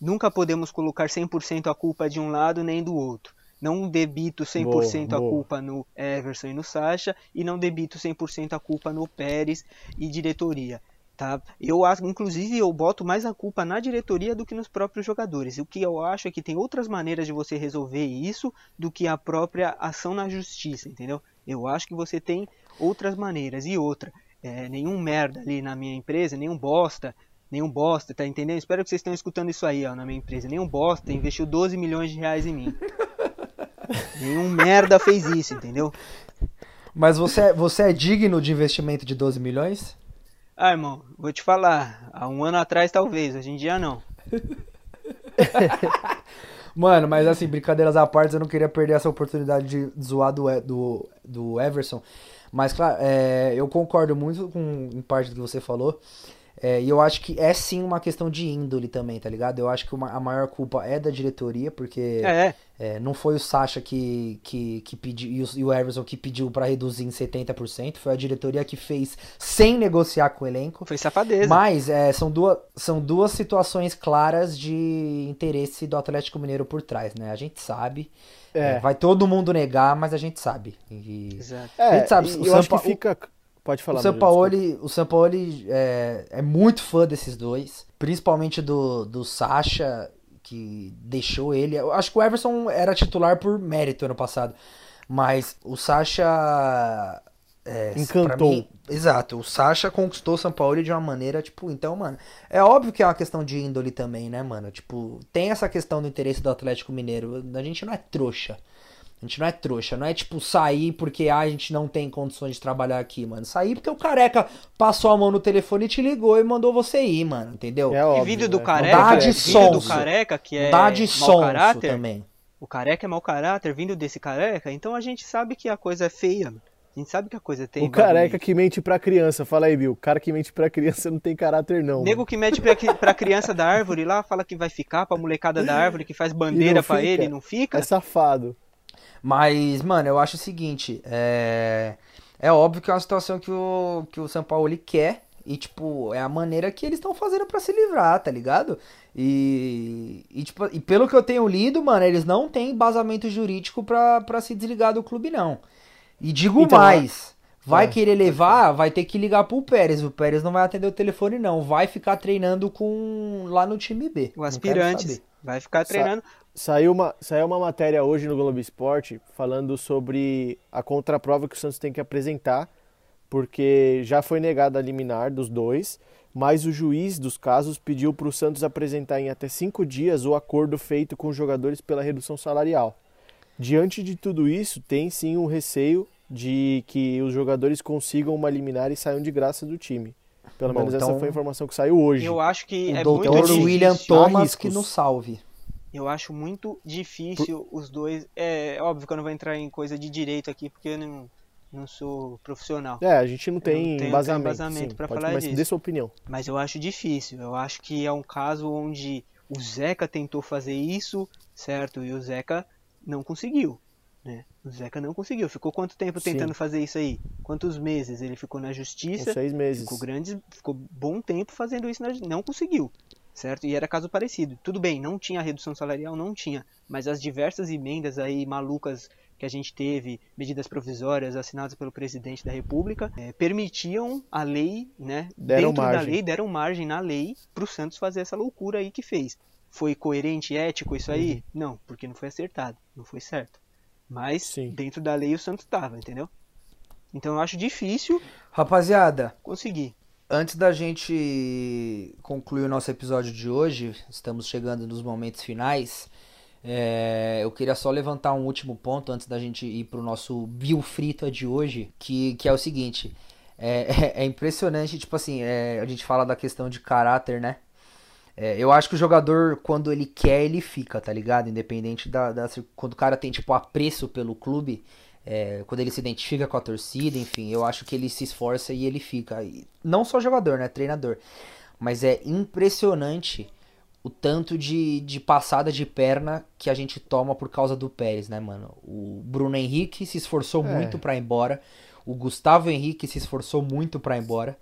Nunca podemos colocar 100% a culpa de um lado nem do outro. Não debito 100% a Boa, boa. culpa no Everson e no Sacha e não debito 100% a culpa no Pérez e diretoria. Tá? Eu acho, inclusive, eu boto mais a culpa na diretoria do que nos próprios jogadores. O que eu acho é que tem outras maneiras de você resolver isso do que a própria ação na justiça, entendeu? Eu acho que você tem outras maneiras. E outra, é, nenhum merda ali na minha empresa, nenhum bosta, nenhum bosta, tá entendendo? Espero que vocês estejam escutando isso aí, ó, na minha empresa. Nenhum bosta investiu 12 milhões de reais em mim. nenhum merda fez isso, entendeu? Mas você, você é digno de investimento de 12 milhões? Ah, irmão, vou te falar. Há um ano atrás, talvez. Hoje em dia, não. Mano, mas assim, brincadeiras à parte, eu não queria perder essa oportunidade de zoar do, do, do Everson. Mas, claro, é, eu concordo muito com parte do que você falou. É, e eu acho que é sim uma questão de índole também, tá ligado? Eu acho que uma- a maior culpa é da diretoria, porque É, é, não foi o Sacha que, que, que pediu e o, e o Everson que pediu pra reduzir em 70%, foi a diretoria que fez sem negociar com o elenco. foi safadeza. Mas é, são, duas, são duas situações claras de interesse do Atlético Mineiro por trás, né? A gente sabe. É. É, vai todo mundo negar, mas a gente sabe. E, Exato. A gente sabe, o eu acho que Sampa- fica. Pode falar, o Sampaoli, o Sampaoli é, é muito fã desses dois, principalmente do, do Sacha, que deixou ele. Eu acho que o Everson era titular por mérito ano passado, mas o Sacha. É, Encantou. mim- exato, o Sacha conquistou o Sampaoli de uma maneira, tipo, então, mano, é óbvio que é uma questão de índole também, né, mano? Tipo, tem essa questão do interesse do Atlético Mineiro. A gente não é trouxa. A gente não é trouxa, não é tipo sair porque ah, a gente não tem condições de trabalhar aqui, mano. Sair porque o careca passou a mão no telefone e te ligou e mandou você ir, mano, entendeu? É E óbvio, vindo do né? careca, Dá de vindo do careca, que é Dá de mau caráter, também. o careca é mau caráter, vindo desse careca, então a gente sabe que a coisa é feia. mano. A gente sabe que a coisa tem. O careca bagulho. que mente pra criança. Fala aí, Bill. O cara que mente pra criança não tem caráter, não. Nego que mete pra, pra criança da árvore lá, fala que vai ficar, pra molecada da árvore que faz bandeira pra fica. ele e não fica. É safado. Mas, mano, eu acho o seguinte, é... É óbvio que é uma situação que o, que o São Paulo quer. E, tipo, é a maneira que eles estão fazendo pra se livrar, tá ligado? E, e, tipo, e pelo que eu tenho lido, mano, eles não têm embasamento jurídico pra, pra se desligar do clube, não. E digo Então, mais. Vai é, querer levar, vai ter que ligar pro Pérez. O Pérez não vai atender o telefone, não. Vai ficar treinando com lá no time B. O saber. Vai ficar treinando. Saiu uma, saiu uma matéria hoje no Globo Esporte falando sobre a contraprova que o Santos tem que apresentar, porque já foi negada a liminar dos dois, mas o juiz dos casos pediu para o Santos apresentar em até cinco dias o acordo feito com os jogadores pela redução salarial. Diante de tudo isso, tem sim um receio de que os jogadores consigam uma liminar e saiam de graça do time. Pelo Bom, menos essa então- foi a informação que saiu hoje. Eu acho que O é doutor muito difícil. William Thomas que nos salve. Eu acho muito difícil os dois. É óbvio que eu não vou entrar em coisa de direito aqui, porque eu não, não sou profissional. É, a gente não tem não embasamento, sim, pode, falar mas disso. dê sua opinião. Mas eu acho difícil. Eu acho que é um caso onde o Zeca tentou fazer isso, certo? E o Zeca não conseguiu. Né? O Zeca não conseguiu. Ficou quanto tempo Sim. tentando fazer isso aí? Quantos meses ele ficou na Com justiça? seis meses. Ficou grande, ficou bom tempo fazendo isso, na- não conseguiu, certo? E era caso parecido. Tudo bem, não tinha redução salarial, não tinha, mas as diversas emendas aí malucas que a gente teve, medidas provisórias assinadas pelo presidente da República, eh, permitiam a lei, né? Deram dentro da margem. lei, deram margem na lei para o Santos fazer essa loucura aí que fez. Foi coerente e ético isso aí? Uhum. Não, porque não foi acertado, não foi certo. Mas Sim. dentro da lei o Santos estava, entendeu? Então eu acho difícil Rapaziada, conseguir. Antes da gente concluir o nosso episódio de hoje, estamos chegando nos momentos finais. é, eu queria só levantar um último ponto antes da gente ir pro nosso Bill Frita de hoje, que, que é o seguinte. É, é impressionante, tipo assim, é, a gente fala da questão de caráter, né? É, eu acho que o jogador, quando ele quer, ele fica, tá ligado? Independente da, da Quando o cara tem, tipo, apreço pelo clube, é, quando ele se identifica com a torcida, enfim, eu acho que ele se esforça e ele fica. E não só jogador, né? Treinador. Mas é impressionante o tanto de, de passada de perna que a gente toma por causa do Pérez, né, mano? O Bruno Henrique se esforçou É. muito pra ir embora. O Gustavo Henrique se esforçou muito pra ir embora.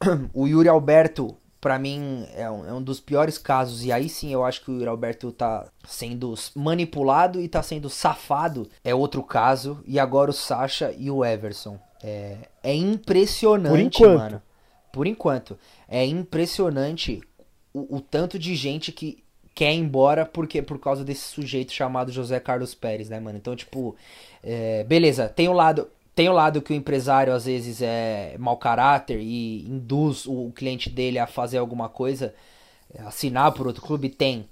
O Yuri Alberto, pra mim, é um, é um dos piores casos. E aí sim eu acho que o Alberto tá sendo manipulado e tá sendo safado. É outro caso. E agora o Sacha e o Everson. É, é impressionante, Por enquanto. mano. Por enquanto. É impressionante o, o tanto de gente que quer ir embora porque por causa desse sujeito chamado José Carlos Pérez, né, mano? Então, tipo, é, beleza, tem o lado. Tem o lado que o empresário às vezes é mau caráter e induz o cliente dele a fazer alguma coisa, é, assinar por outro clube, tem.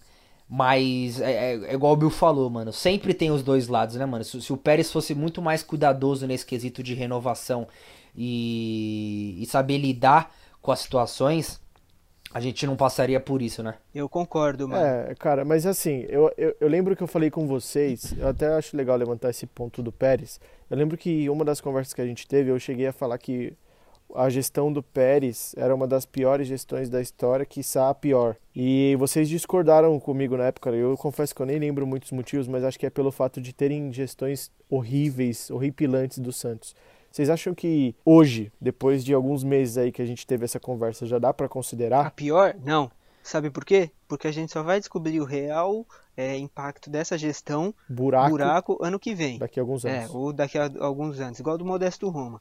Mas é, é- é igual o Bill falou, mano. Sempre tem os dois lados, né, mano? Se, se o Pérez fosse muito mais cuidadoso nesse quesito de renovação e, e saber lidar com as situações, a gente não passaria por isso, né? Eu concordo, mano. É, cara, mas assim, eu, eu, eu lembro que eu falei com vocês, eu até acho legal levantar esse ponto do Pérez. Eu lembro que uma das conversas que a gente teve, eu cheguei a falar que a gestão do Pérez era uma das piores gestões da história, quiçá a pior. E vocês discordaram comigo na época, eu confesso que eu nem lembro muitos motivos, mas acho que é pelo fato de terem gestões horríveis, horripilantes do Santos. Vocês acham que hoje, depois de alguns meses aí que a gente teve essa conversa, já dá pra A considerar? pior? Não. Sabe por quê? Porque a gente só vai descobrir o real é, impacto dessa gestão, Buraco, buraco, ano que vem. daqui a alguns É, anos. ou daqui a alguns anos, igual do Modesto Roma.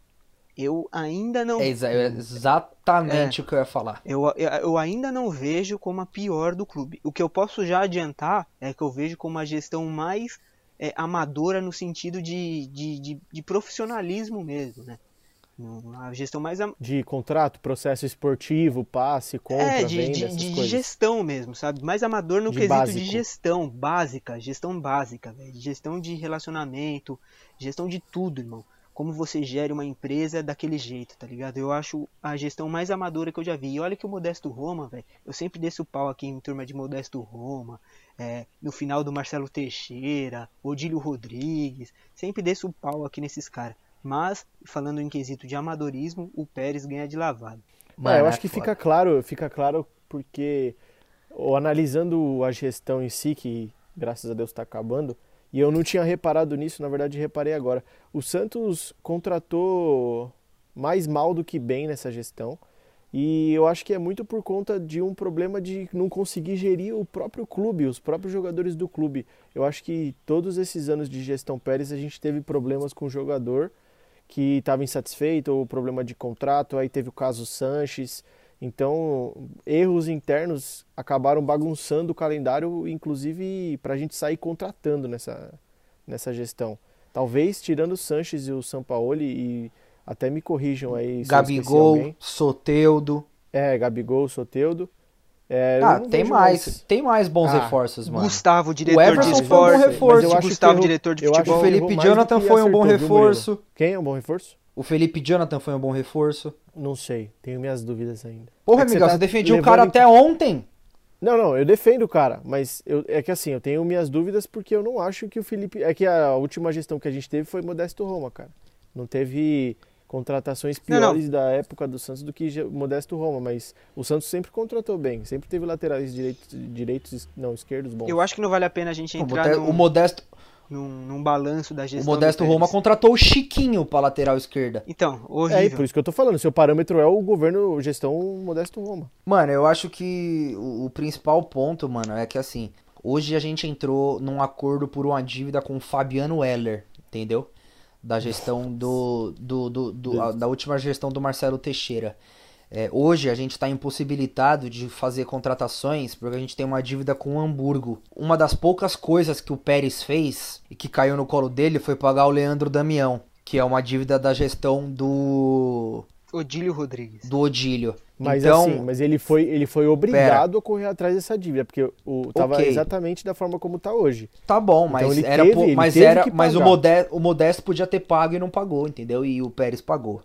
Eu ainda não. É exa- é exatamente o que eu ia falar. Eu, eu, eu ainda não vejo como a pior do clube. O que eu posso já adiantar é que eu vejo como a gestão mais é, amadora no sentido de, de, de, de profissionalismo mesmo, né? A gestão mais am- De contrato, processo esportivo, passe, compra, é, de, venda, de, essas de coisas. gestão mesmo, sabe? Mais amador no De quesito básico. de gestão básica, gestão básica, velho. De gestão de relacionamento, gestão de tudo, irmão. Como você gere uma empresa daquele jeito, tá ligado? Eu acho a gestão mais amadora que eu já vi. E olha que o Modesto Roma, velho, eu sempre desço o pau aqui em turma de Modesto Roma, é, no final do Marcelo Teixeira, Odílio Rodrigues, sempre desço o pau aqui nesses caras. Mas, falando em quesito de amadorismo, o Pérez ganha de lavado. É, eu é acho que foda. fica claro, fica claro porque ou analisando a gestão em si, que graças a Deus está acabando, e eu não tinha reparado nisso, na verdade reparei agora. O Santos contratou mais mal do que bem nessa gestão. E eu acho que é muito por conta de um problema de não conseguir gerir o próprio clube, os próprios jogadores do clube. Eu acho que todos esses anos de gestão Pérez a gente teve problemas com o jogador que estava insatisfeito, ou problema de contrato, aí teve o caso Sanches. Então, erros internos acabaram bagunçando o calendário, inclusive para a gente sair contratando nessa, nessa gestão. Talvez tirando o Sanches e o Sampaoli, e até me corrijam aí Gabigol. Soteudo. É, Gabigol, Soteudo. É, eu Ah, não tem mais. Tem mais bons Ah, reforços, mano. Gustavo, diretor Everson de foi um bom esporte. reforço. Mas eu acho que Gustavo, errou- diretor de eu acho futebol. O Felipe Jonathan foi um bom acertou, viu, reforço. Quem é um bom reforço? O Felipe Jonathan foi um bom reforço. Não sei, tenho minhas dúvidas ainda. Porra, É Miguel, tá você defendia o cara em- até ontem. Não, não, eu defendo o cara, mas eu- é que assim, eu tenho minhas dúvidas porque eu não acho que o Felipe. É que a última gestão que a gente teve foi Modesto Roma, cara. Não teve contratações Não, não. piores da época do Santos do que o Modesto Roma, mas o Santos sempre contratou bem, sempre teve laterais direitos, direitos não, esquerdos bons. Eu acho que não vale a pena a gente O, entrar Mode- num, o Modesto, num, num balanço da o gestão. Modesto do Roma contratou o Chiquinho pra lateral esquerda. Então, É, e horrível. por isso que eu tô falando, seu parâmetro é o governo, gestão Modesto Roma. Mano, eu acho que o, o principal ponto, mano, é que assim, hoje a gente entrou num acordo por uma dívida com o Fabiano Weller, entendeu? Da gestão do, do, do- do- a- da última gestão do Marcelo Teixeira. É, hoje a gente está impossibilitado de fazer contratações porque a gente tem uma dívida com o Hamburgo. Uma das poucas coisas que o Pérez fez e que caiu no colo dele foi pagar o Leandro Damião, que é uma dívida da gestão do, Odílio Rodrigues. do Odílio. Mas então, assim, mas ele foi, ele foi obrigado a correr atrás dessa dívida, porque o tava Ok. exatamente da forma como tá hoje. Tá bom, mas Então ele era teve- ele mas era, mas o. Modesto, o Modesto podia ter pago e não pagou, entendeu? E o Pérez pagou.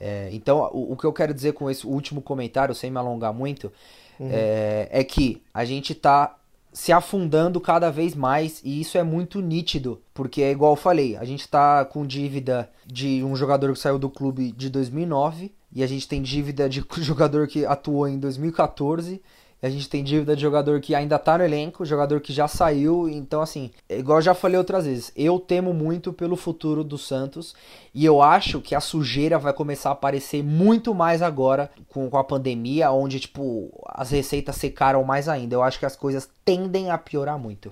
É, então, o, o que eu quero dizer com esse último comentário, sem me alongar muito, Uhum. é, é que a gente tá se afundando cada vez mais e isso é muito nítido, porque é igual eu falei, a gente tá com dívida de um jogador que saiu do clube de 2009 e a gente tem dívida de jogador que atuou em 2014 e a gente tem dívida de jogador que ainda tá no elenco, jogador que já saiu, então assim, é igual eu já falei outras vezes, eu temo muito pelo futuro do Santos e eu acho que a sujeira vai começar a aparecer muito mais agora com, com a pandemia, onde tipo as receitas secaram mais ainda. Eu acho que as coisas tendem a piorar muito.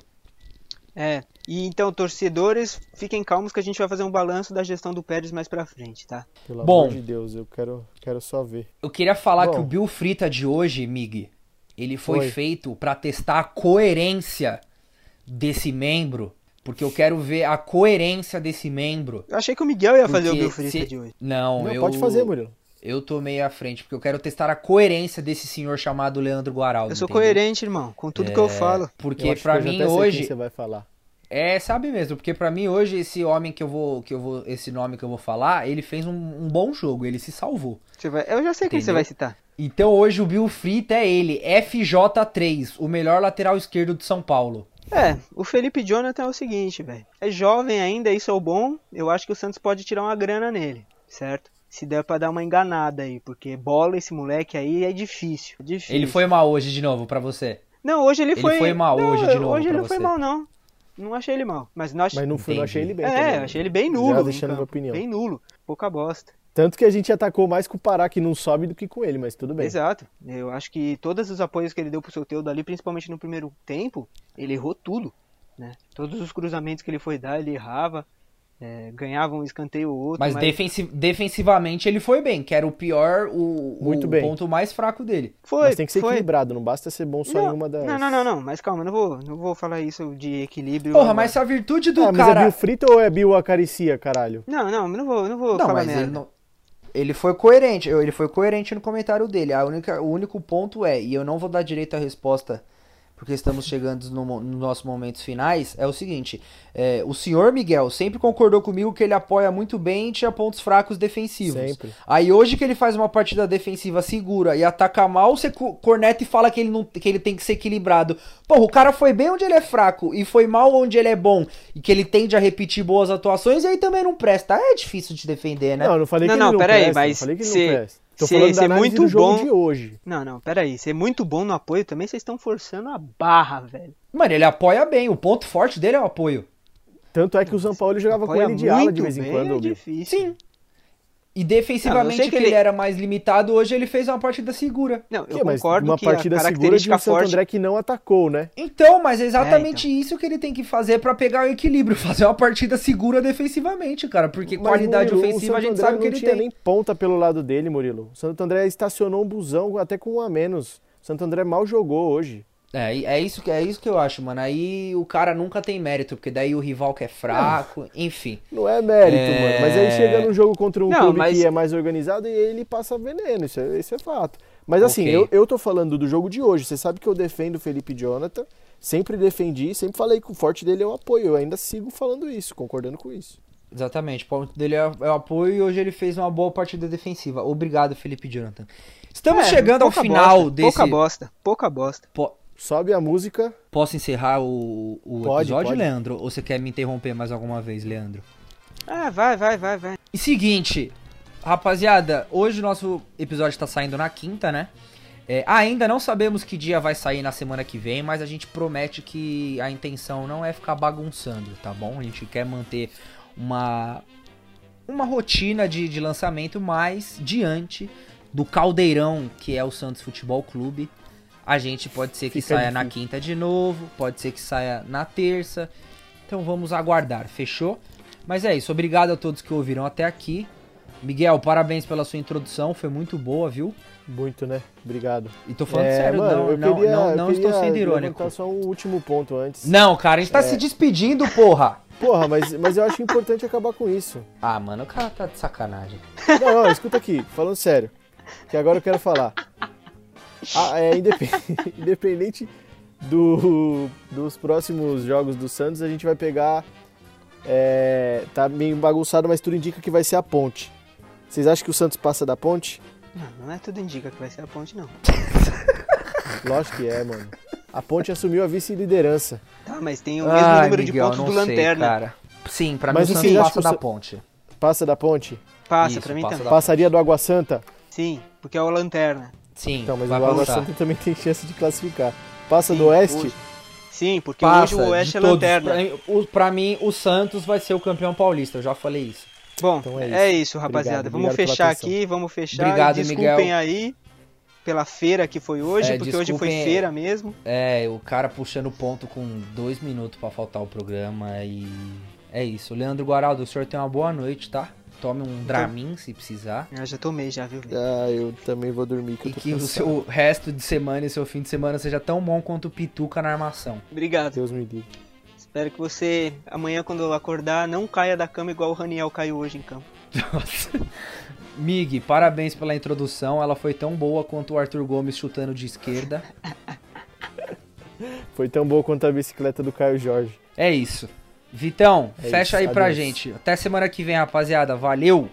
É. E então, torcedores, fiquem calmos que a gente vai fazer um balanço da gestão do Pérez mais pra frente, tá? Pelo Bom. amor de Deus, eu quero, quero só ver. Eu queria falar Bom. que o Bill Frita de hoje, Mig, ele foi, Foi. feito pra testar a coerência desse membro, porque eu quero ver a coerência desse membro. Eu achei que o Miguel ia fazer o Bill Frita se- de hoje. Não, Não, eu pode fazer, Murilo. Eu tô meio à frente, porque eu quero testar a coerência desse senhor chamado Leandro Guaraldo. Eu sou entendeu? coerente, irmão, com tudo que eu falo. Porque Eu pra mim hoje você vai falar. É, sabe mesmo, porque pra mim hoje esse homem que eu vou, que eu vou, esse nome que eu vou falar, ele fez um, um bom jogo, ele se salvou. Você vai... Eu já sei quem você vai citar. Então hoje o Bill Frita é ele, FJ3, o melhor lateral esquerdo de São Paulo. É, o Felipe Jonathan é o seguinte, velho. É jovem ainda, isso é o bom. Eu acho que o Santos pode tirar uma grana nele, certo? Se der pra dar uma enganada aí, porque bola esse moleque aí é difícil. é difícil. Ele foi mal hoje de novo pra você. Não, hoje ele Ele foi. foi mal não, hoje de novo Hoje ele não foi mal, não. Não achei ele mal. Mas não achei. Mas não, fui, não achei ele bem. É, também. eu achei ele bem nulo. Já deixando minha opinião. Bem nulo. Pouca bosta. Tanto que a gente atacou mais com o Pará, que não sobe, do que com ele, mas tudo bem. Exato. Eu acho que todos os apoios que ele deu pro Soteldo ali, principalmente no primeiro tempo, ele errou tudo. Né? Todos os cruzamentos que ele foi dar, ele errava. É, ganhava um escanteio ou outro. Mas, defensi- defensivamente ele foi bem, que era o pior, o, o Muito bem. ponto mais fraco dele. foi, Mas tem que ser foi. equilibrado, não basta ser bom só Não, em uma das. não, não, não, não, mas calma, eu não vou, não vou falar isso de equilíbrio. Porra, mas se a virtude do Ah, mas é cara... Bill Frita ou é Bill Acaricia, caralho? Não, não, não vou, não vou Não, falar mas merda. ele não. Ele foi coerente, ele foi coerente no comentário dele. A única, o único ponto é, e eu não vou dar direito à resposta, porque estamos chegando no, nos nossos momentos finais, é o seguinte: é, o senhor Miguel sempre concordou comigo que ele apoia muito bem e tinha pontos fracos defensivos. Sempre. Aí hoje que ele faz uma partida defensiva segura e ataca mal, você co- corneta e fala que ele, não, que ele tem que ser equilibrado. Porra, o cara foi bem onde ele é fraco e foi mal onde ele é bom. E que ele tende a repetir boas atuações e aí também não presta. É difícil de defender, né? Não, eu não falei Não, que não, ele não pera aí, presta, mas não falei que ele se- não presta. Tô se- falando da é muito do jogo bom- de hoje. Não, não, pera aí. Ser muito bom no apoio também, vocês estão forçando a barra, velho. Mano, ele apoia bem. O ponto forte dele é o apoio. Tanto é que o São Paulo jogava com ele de ala de vez em quando, é difícil. Sim. E Não, eu defensivamente, sei que, que ele... ele- era mais limitado, hoje ele fez uma partida segura. Não, eu Que, mas concordo uma que a partida segura de característica um Santo forte... André que não atacou, né? Então, mas é exatamente É, isso que ele tem que fazer pra pegar o equilíbrio. Fazer uma partida segura defensivamente, cara. Porque Mas, qualidade Murilo, o ofensiva a Santo gente André sabe que não ele tinha tem. nem ponta pelo lado dele, Murilo. O Santo André estacionou um busão até com um a menos. O Santo André mal jogou hoje. É, é isso, que- é isso que eu acho, mano. Aí o cara nunca tem mérito, porque daí o rival que é fraco, enfim. Não é mérito, É. mano. Mas aí chega num jogo contra um Não, clube mas- que é mais organizado e ele passa veneno. Isso é, isso é fato. Mas assim, Ok. eu, eu tô falando do jogo de hoje. Você sabe que eu defendo o Felipe Jonathan. Sempre defendi, sempre falei que o forte dele é o apoio. Eu ainda sigo falando isso, concordando com isso. Exatamente, o ponto dele é, é o apoio e hoje ele fez uma boa partida defensiva. Obrigado, Felipe Jonathan. Estamos É, chegando ao final bosta, desse. Pouca bosta, pouca bosta. Po- Sobe a música. Posso encerrar o, o Pode, episódio, pode. Leandro? Ou você quer me interromper mais alguma vez, Leandro? Ah, vai, vai, vai, vai. E seguinte, rapaziada, hoje o nosso episódio tá saindo na quinta, né? É, ainda não sabemos que dia vai sair na semana que vem, mas a gente promete que a intenção não é ficar bagunçando, tá bom? A gente quer manter uma, uma rotina de, de lançamento, mas diante do caldeirão que é o Santos Futebol Clube, a gente pode ser que Fica saia na difícil. quinta de novo, pode ser que saia na terça. Então vamos aguardar, fechou? Mas é isso, obrigado a todos que ouviram até aqui. Miguel, parabéns pela sua introdução, foi muito boa, viu? Muito, né? Obrigado. E tô falando É, sério, mano, não, eu não, queria, não, eu não estou queria sendo irônico. só um último ponto antes. Não, cara, a gente tá É. se despedindo, porra! Porra, mas, mas eu acho importante acabar com isso. Ah, mano, o cara tá de sacanagem. Não, não, escuta aqui, falando sério. Que agora eu quero falar. Ah, é, independ- independente do, dos próximos jogos do Santos, a gente vai pegar. é, tá meio bagunçado, mas tudo indica que vai ser a ponte. Vocês acham que o Santos passa da ponte? Não, não é tudo indica que vai ser a ponte, não. Lógico que é, mano. A ponte assumiu a vice-liderança. Tá, mas tem o mesmo Ai, número de Miguel, pontos não do sei, Lanterna. cara. Sim, pra Mas mim o Santos passa da ponte. Passa da ponte? Passa, Isso, pra mim passa também. Passaria do Água Santa? Sim, porque é o Lanterna. Sim, Então, mas vai o Água. Santa também tem chance de classificar. Passa Sim, do Oeste? hoje. Sim, porque Passa, hoje o Oeste é todos. Lanterna. Pra mim, o, Santos vai ser o campeão paulista, eu já falei isso. Bom, Então é é, isso. isso. rapaziada. Obrigado, vamos obrigado fechar aqui, vamos fechar. Obrigado, Desculpem Miguel. aí pela feira que foi hoje, É, porque hoje foi desculpem, feira mesmo. É, o cara puxando ponto com dois minutos pra faltar o programa e é isso. Leandro Guaraldo, o senhor tem uma boa noite, tá? Tome um Dramin se precisar. Eu já tomei, já, viu? Ah, eu também vou dormir que E que o cansado. seu resto de semana e seu fim de semana seja tão bom quanto o Pituca na armação. Obrigado. Deus me livre. Espero que você, amanhã, quando eu acordar, não caia da cama igual o Raniel caiu hoje em campo. Nossa. Mig, parabéns pela introdução. Ela foi tão boa quanto o Arthur Gomes chutando de esquerda. Foi tão boa quanto a bicicleta do Caio Jorge. É isso. Vitão, É fecha isso, aí pra adeus. gente. Até semana que vem, rapaziada. Valeu!